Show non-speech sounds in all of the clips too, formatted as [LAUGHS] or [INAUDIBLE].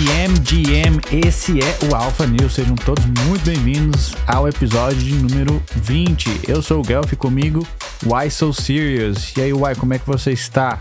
GM, GM, esse é o Alpha News. Sejam todos muito bem-vindos ao episódio de número 20. Eu sou o Guelph comigo, Why So Serious? E aí, Why, como é que você está?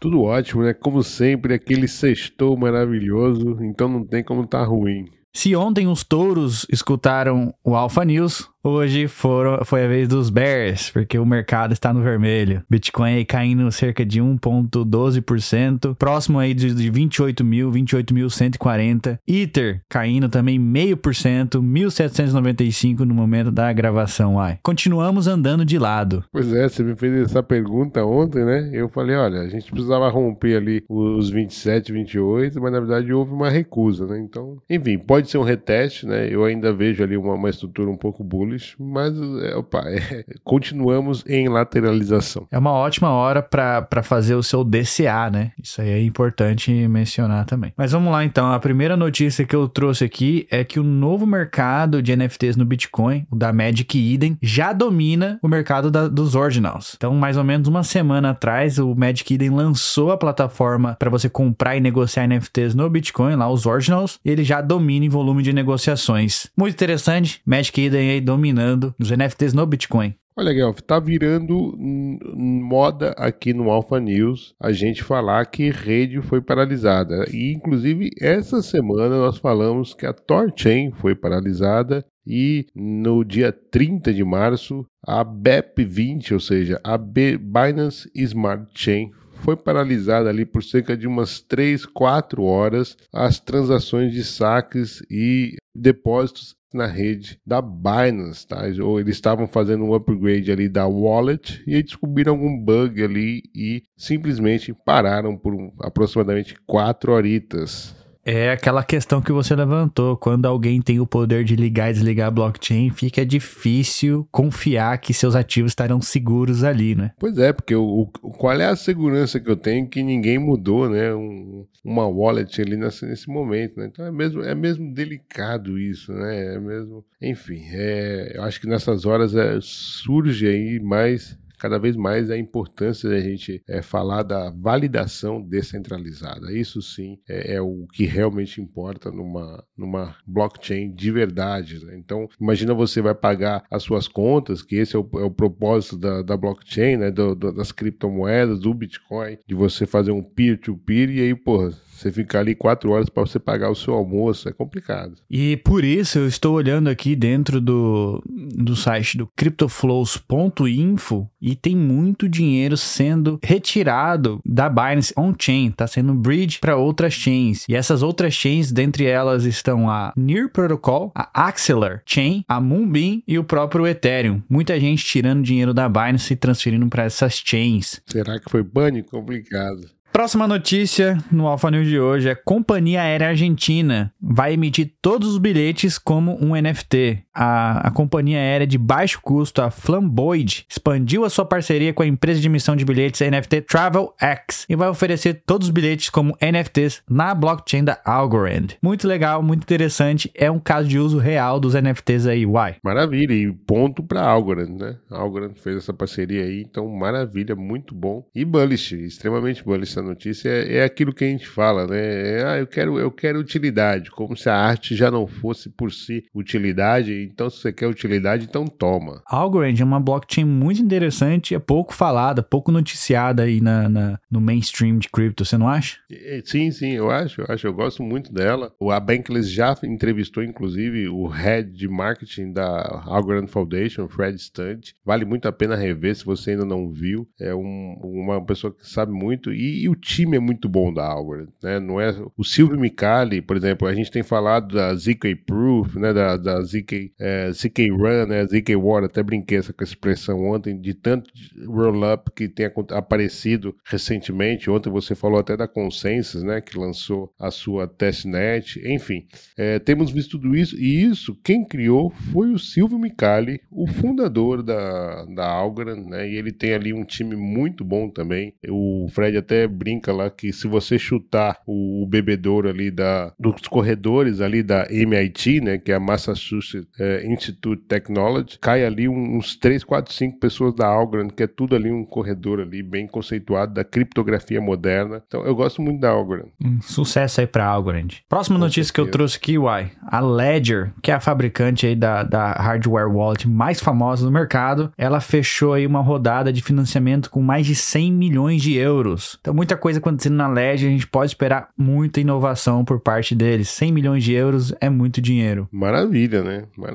Tudo ótimo, né? Como sempre, aquele sextou maravilhoso, então não tem como tá ruim. Se ontem os touros escutaram o Alpha News, Hoje foram, foi a vez dos bears, porque o mercado está no vermelho. Bitcoin aí caindo cerca de 1,12%, próximo aí de, de 28 mil, 28.140. Ether caindo também meio por cento, 1.795 no momento da gravação. Ai. Continuamos andando de lado. Pois é, você me fez essa pergunta ontem, né? Eu falei, olha, a gente precisava romper ali os 27, 28, mas na verdade houve uma recusa, né? Então, enfim, pode ser um reteste, né? Eu ainda vejo ali uma, uma estrutura um pouco bullish mas é, opa, [LAUGHS] é, continuamos em lateralização. É uma ótima hora para fazer o seu DCA, né? Isso aí é importante mencionar também. Mas vamos lá então. A primeira notícia que eu trouxe aqui é que o novo mercado de NFTs no Bitcoin, o da Magic Eden, já domina o mercado da, dos Ordinals. Então, mais ou menos uma semana atrás, o Magic Eden lançou a plataforma para você comprar e negociar NFTs no Bitcoin, lá os Ordinals, e ele já domina em volume de negociações. Muito interessante. Magic Eden aí domina dominando os NFTs no Bitcoin. Olha, Guelph, tá virando moda aqui no Alpha News a gente falar que rede foi paralisada. E, inclusive, essa semana nós falamos que a Torchain foi paralisada e no dia 30 de março a BEP20, ou seja, a Binance Smart Chain, foi paralisada ali por cerca de umas 3, 4 horas as transações de saques e depósitos na rede da Binance, tá? Ou eles estavam fazendo um upgrade ali da wallet e descobriram algum bug ali e simplesmente pararam por aproximadamente quatro horitas. É aquela questão que você levantou. Quando alguém tem o poder de ligar e desligar a blockchain, fica difícil confiar que seus ativos estarão seguros ali, né? Pois é, porque o, o qual é a segurança que eu tenho que ninguém mudou, né? Um, uma wallet ali nesse, nesse momento, né? Então é mesmo, é mesmo delicado isso, né? É mesmo. Enfim, é, eu acho que nessas horas é, surge aí mais cada vez mais a importância da gente é, falar da validação descentralizada. Isso sim é, é, o que realmente importa numa, numa blockchain de verdade. Né? Então, imagina você vai pagar as suas contas, que esse é o, é o propósito da, da blockchain, né? Do, do, das criptomoedas, do Bitcoin, de você fazer um peer-to-peer -peer, e aí, porra, você ficar ali quatro horas para você pagar o seu almoço é complicado. E por isso eu estou olhando aqui dentro do, do site do cryptoflows.info e tem muito dinheiro sendo retirado da Binance on-chain, está sendo bridge para outras chains. E essas outras chains, dentre elas estão a Near Protocol, a Axelar Chain, a Moonbeam e o próprio Ethereum. Muita gente tirando dinheiro da Binance e transferindo para essas chains. Será que foi pânico? Complicado. Próxima notícia no Alpha News de hoje é Companhia Aérea Argentina vai emitir todos os bilhetes como um NFT. A, a companhia aérea de baixo custo, a Flamboid, expandiu a sua parceria com a empresa de emissão de bilhetes NFT TravelX e vai oferecer todos os bilhetes como NFTs na blockchain da Algorand. Muito legal, muito interessante. É um caso de uso real dos NFTs aí, Uai. Maravilha, e ponto para Algorand, né? Algorand fez essa parceria aí, então maravilha, muito bom. E bullish, extremamente bullish notícia é, é aquilo que a gente fala, né? É, ah, eu quero, eu quero utilidade, como se a arte já não fosse por si utilidade. Então, se você quer utilidade, então toma. Algorand é uma blockchain muito interessante, é pouco falada, pouco noticiada aí na, na no mainstream de cripto, você não acha? Sim, sim, eu acho, eu acho, eu gosto muito dela. A Bankless já entrevistou, inclusive, o head de marketing da Algorand Foundation, Fred Stunt. Vale muito a pena rever se você ainda não viu. É um, uma pessoa que sabe muito e, e o time é muito bom da Algorand, né? Não é o Silvio Micali, por exemplo, a gente tem falado da ZK Proof, né? Da, da ZK, é, ZK Run, né? ZK War, até brinquei essa com a expressão ontem de tanto roll-up que tem aparecido recentemente. Ontem você falou até da Consensus, né? Que lançou a sua testnet. Enfim, é, temos visto tudo isso e isso quem criou foi o Silvio Micali, o fundador da, da Algorand, né? E ele tem ali um time muito bom também. O Fred até brinca lá que se você chutar o, bebedouro ali da, dos corredores ali da MIT, né, que é a Massachusetts é, Institute Technology, cai ali uns 3, 4, 5 pessoas da Algorand, que é tudo ali um corredor ali bem conceituado da criptografia moderna. Então eu gosto muito da Algorand. Um sucesso aí pra Algorand. Próxima Com notícia certeza. que eu trouxe aqui, Uai, a Ledger, que é a fabricante aí da, da hardware wallet mais famosa do mercado, ela fechou aí uma rodada de financiamento com mais de 100 milhões de euros. Então muita coisa acontecendo na Ledger, a gente pode esperar muita inovação por parte deles. 100 milhões de euros é muito dinheiro. Maravilha, né? Maravilha.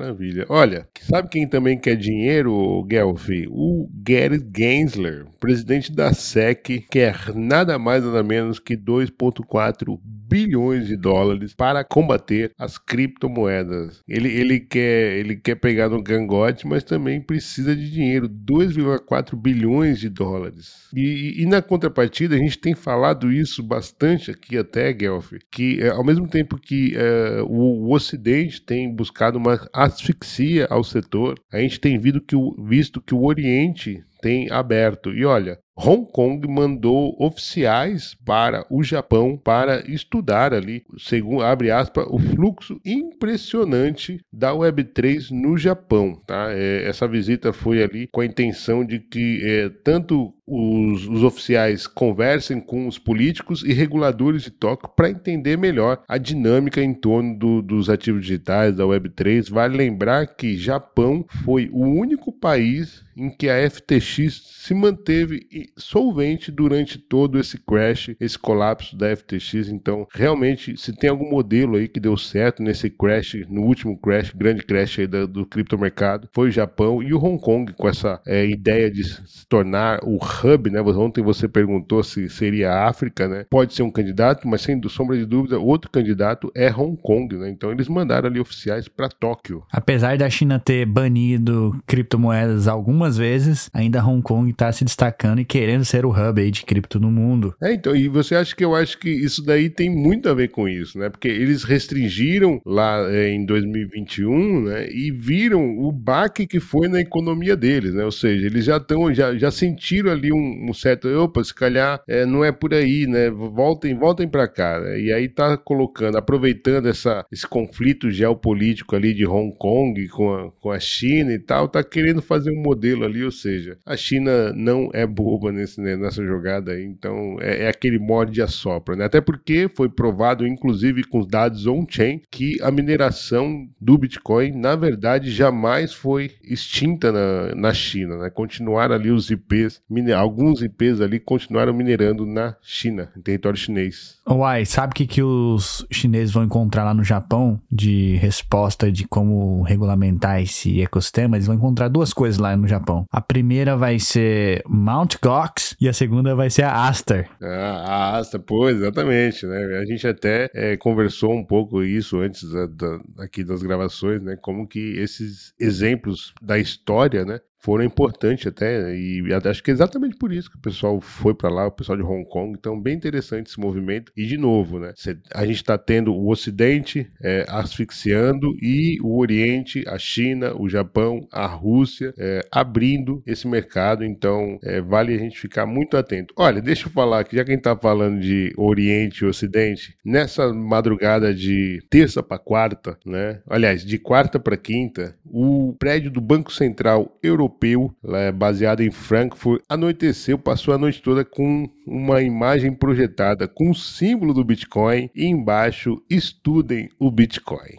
Olha, sabe quem também quer dinheiro, Guelph? O Gary Gensler, presidente da SEC, quer nada mais nada menos que 2,4 bilhões de dólares para combater as criptomoedas. Ele, ele, quer, ele quer pegar no gangote, mas também precisa de dinheiro, 2,4 bilhões de dólares. E, e, na contrapartida, a gente tem falado isso bastante aqui até, Guelph, que é, ao mesmo tempo que é, o, o, Ocidente tem buscado uma asfixia ao setor, a gente tem visto que o, visto que o Oriente tem aberto. E olha, Hong Kong mandou oficiais para o Japão para estudar ali, segundo abre aspas, o fluxo impressionante da Web3 no Japão. Tá? É, essa visita foi ali com a intenção de que é, tanto os, os, oficiais conversem com os políticos e reguladores de Tóquio para entender melhor a dinâmica em torno do, dos ativos digitais, da Web3. Vale lembrar que Japão foi o único país em que a FTX se manteve solvente durante todo esse crash, esse colapso da FTX. Então, realmente, se tem algum modelo aí que deu certo nesse crash, no último crash, grande crash aí do, do criptomercado, foi o Japão e o Hong Kong com essa é, ideia de se tornar o hub, né? Ontem você perguntou se seria a África, né? Pode ser um candidato, mas sem sombra de dúvida, outro candidato é Hong Kong, né? Então eles mandaram ali oficiais para Tóquio. Apesar da China ter banido criptomoedas algumas vezes, ainda Hong Kong está se destacando e querendo ser o hub aí de cripto no mundo. É, então, e você acha que eu acho que isso daí tem muito a ver com isso, né? Porque eles restringiram lá é, em 2021, né? E viram o baque que foi na economia deles, né? Ou seja, eles já estão, já, já sentiram ali um, um certo, opa, se calhar é, não é por aí, né? Voltem, voltem para cá. Né? E aí tá colocando, aproveitando essa, esse conflito geopolítico ali de Hong Kong com a, com a China e tal, tá querendo fazer um modelo ali, ou seja, a China não é boba nesse, né, nessa jogada aí, então é, é aquele mod de assopra, né? Até porque foi provado, inclusive com os dados on-chain, que a mineração do Bitcoin, na verdade, jamais foi extinta na, na China, né? Continuaram ali os IPs alguns IPs ali continuaram minerando na China, em território chinês. Uai, sabe o que, que os chineses vão encontrar lá no Japão de resposta de como regulamentar esse ecossistema? Eles vão encontrar duas coisas lá no Japão. A primeira vai ser Mount Gox e a segunda vai ser a Aster. Ah, a Aster, pô, exatamente, né? A gente até é, conversou um pouco isso antes da, da, aqui das gravações, né? Como que esses exemplos da história, né? Foram importantes até, e acho que é exatamente por isso que o pessoal foi para lá, o pessoal de Hong Kong, então bem interessante esse movimento, e de novo, né, a gente está tendo o Ocidente é, asfixiando e o Oriente, a China, o Japão, a Rússia é, abrindo esse mercado, então é, vale a gente ficar muito atento. Olha, deixa eu falar que já quem está falando de Oriente e Ocidente, nessa madrugada de terça para quarta, né, aliás, de quarta para quinta, o prédio do Banco Central Europeu europeu, é baseado em Frankfurt, anoiteceu, passou a noite toda com uma imagem projetada com o símbolo do Bitcoin e embaixo estudem o Bitcoin.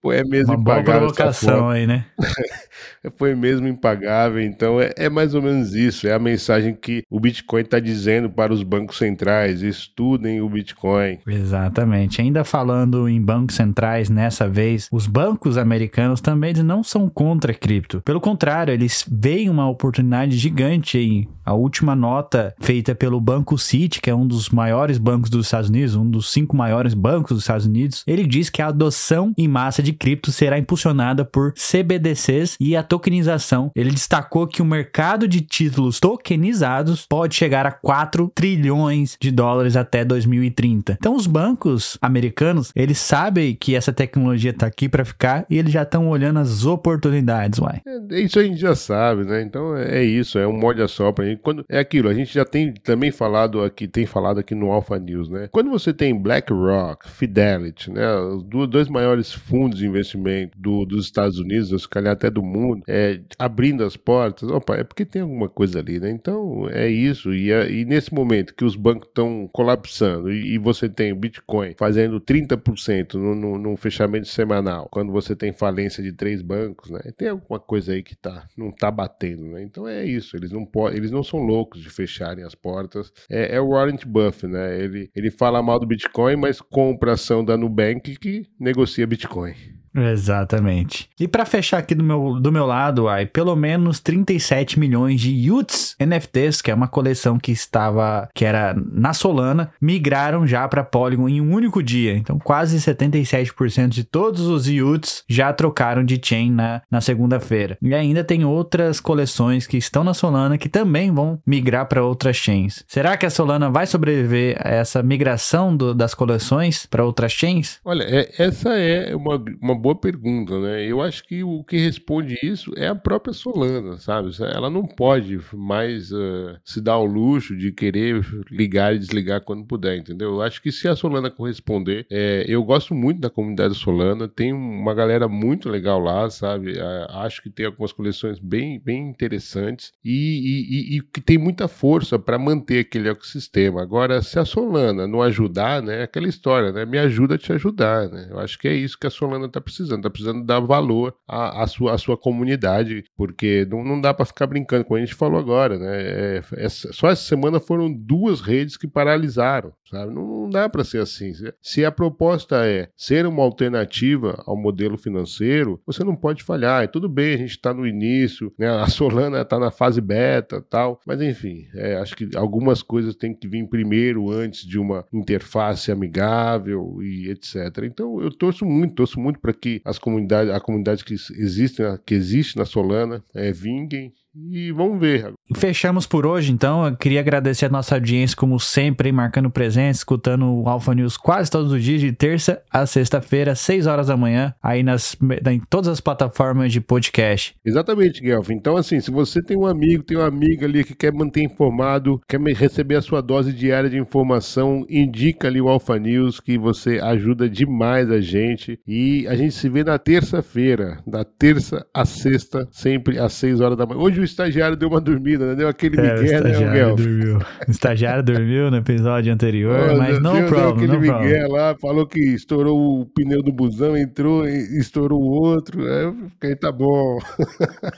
Foi é mesmo Uma impagável. Boa provocação aí, né? [LAUGHS] Foi mesmo impagável. Então é, é, mais ou menos isso. É a mensagem que o Bitcoin está dizendo para os bancos centrais: estudem o Bitcoin. Exatamente. Ainda falando em bancos centrais, nessa vez, os bancos americanos também não são contra cripto. Pelo contrário, eles veem uma oportunidade gigante aí. A última nota feita pelo Banco City, que é um dos maiores bancos dos Estados Unidos, um dos cinco maiores bancos dos Estados Unidos, ele diz que a adoção em massa de cripto será impulsionada por CBDCs e a tokenização. Ele destacou que o mercado de títulos tokenizados pode chegar a 4 trilhões de dólares até 2030. Então os bancos americanos, eles sabem que essa tecnologia está aqui para ficar e eles já estão olhando as oportunidades, uai. É, isso a gente já sabe, né? Então é, é isso, é um molde a sopra. Quando é aquilo, a gente já tem também falado aqui, tem falado aqui no Alpha News, né? Quando você tem BlackRock, Fidelity, né, os dois maiores fundos fundos de investimento do, dos Estados Unidos, ou se calhar até do mundo, é, abrindo as portas, opa, é porque tem alguma coisa ali, né? Então é isso. E, e nesse momento que os bancos estão colapsando e, e, você tem o Bitcoin fazendo 30% no, no, no, fechamento semanal, quando você tem falência de três bancos, né? Tem alguma coisa aí que tá, não tá batendo, né? Então é isso. Eles não, eles não são loucos de fecharem as portas. É, é o Warren Buffett, né? Ele, ele fala mal do Bitcoin, mas compra ação da Nubank que negocia Bitcoin. boy. Exatamente. E para fechar aqui do meu, do meu lado, ai, pelo menos 37 milhões de Yuts NFTs, que é uma coleção que estava, que era na Solana, migraram já para Polygon em um único dia. Então, quase 77% de todos os Yuts já trocaram de chain na, na segunda-feira. E ainda tem outras coleções que estão na Solana que também vão migrar para outras chains. Será que a Solana vai sobreviver a essa migração do, das coleções para outras chains? Olha, é, essa é uma, uma boa pergunta, né? Eu acho que o que responde isso é a própria Solana, sabe? Ela não pode mais uh, se dar ao luxo de querer ligar e desligar quando puder, entendeu? Eu acho que se a Solana corresponder, é, eu gosto muito da comunidade Solana, tem uma galera muito legal lá, sabe? Acho que tem algumas coleções bem, bem interessantes e, e, e que tem muita força para manter aquele ecossistema. Agora, se a Solana não ajudar, né? Aquela história, né? Me ajuda a te ajudar, né? Eu acho que é isso que a Solana está precisando precisando, tá precisando dar valor à, à, sua, à sua comunidade, porque não, não dá para ficar brincando, como a gente falou agora, né? É, é, só essa semana foram duas redes que paralisaram, sabe? Não, não dá para ser assim. Se a proposta é ser uma alternativa ao modelo financeiro, você não pode falhar. Tudo bem, a gente está no início, né? A Solana está na fase beta tal, mas enfim, é, acho que algumas coisas têm que vir primeiro antes de uma interface amigável e etc. Então eu torço muito, torço muito para que as comunidades, a comunidade que existe, que existe na Solana, é, vinguem e vamos ver. Fechamos por hoje, então. Eu queria agradecer a nossa audiência, como sempre, marcando presença, escutando o Alpha News quase todos os dias, de terça a sexta-feira, 6 horas da manhã, aí nas, em todas as plataformas de podcast. Exatamente, Guelph. Então, assim, se você tem um amigo, tem uma amiga ali que quer manter informado, quer receber a sua dose diária de informação, indica ali o Alpha News, que você ajuda demais a gente. E a gente se vê na terça-feira, da terça a sexta, sempre às 6 horas da manhã. Hoje o estagiário deu uma dormida, né? Deu aquele é, migué, né, Miguel? Dormiu. O estagiário dormiu no episódio anterior, oh, mas não problem, aquele no migué lá, falou que estourou o pneu do busão, entrou e estourou o outro. É, fiquei, tá bom.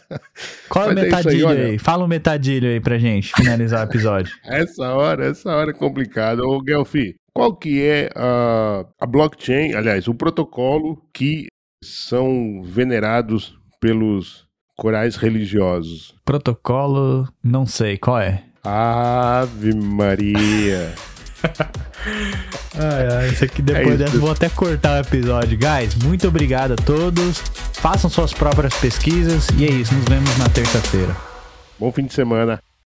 [LAUGHS] Qual é o metadilho aí, aí? Fala o um metadilho aí pra gente finalizar o episódio. [LAUGHS] essa hora, essa hora é complicada. Ô, Guelfi, qual que é a, a blockchain, aliás, o protocolo que são venerados pelos corais religiosos? Protocolo, não sei, qual é? Ave Maria. [LAUGHS] ai, ai, isso aqui depois é dessa vou até cortar o episódio. Guys, muito obrigado a todos. Façam suas próprias pesquisas e é isso. Nos vemos na terça-feira. Bom fim de semana.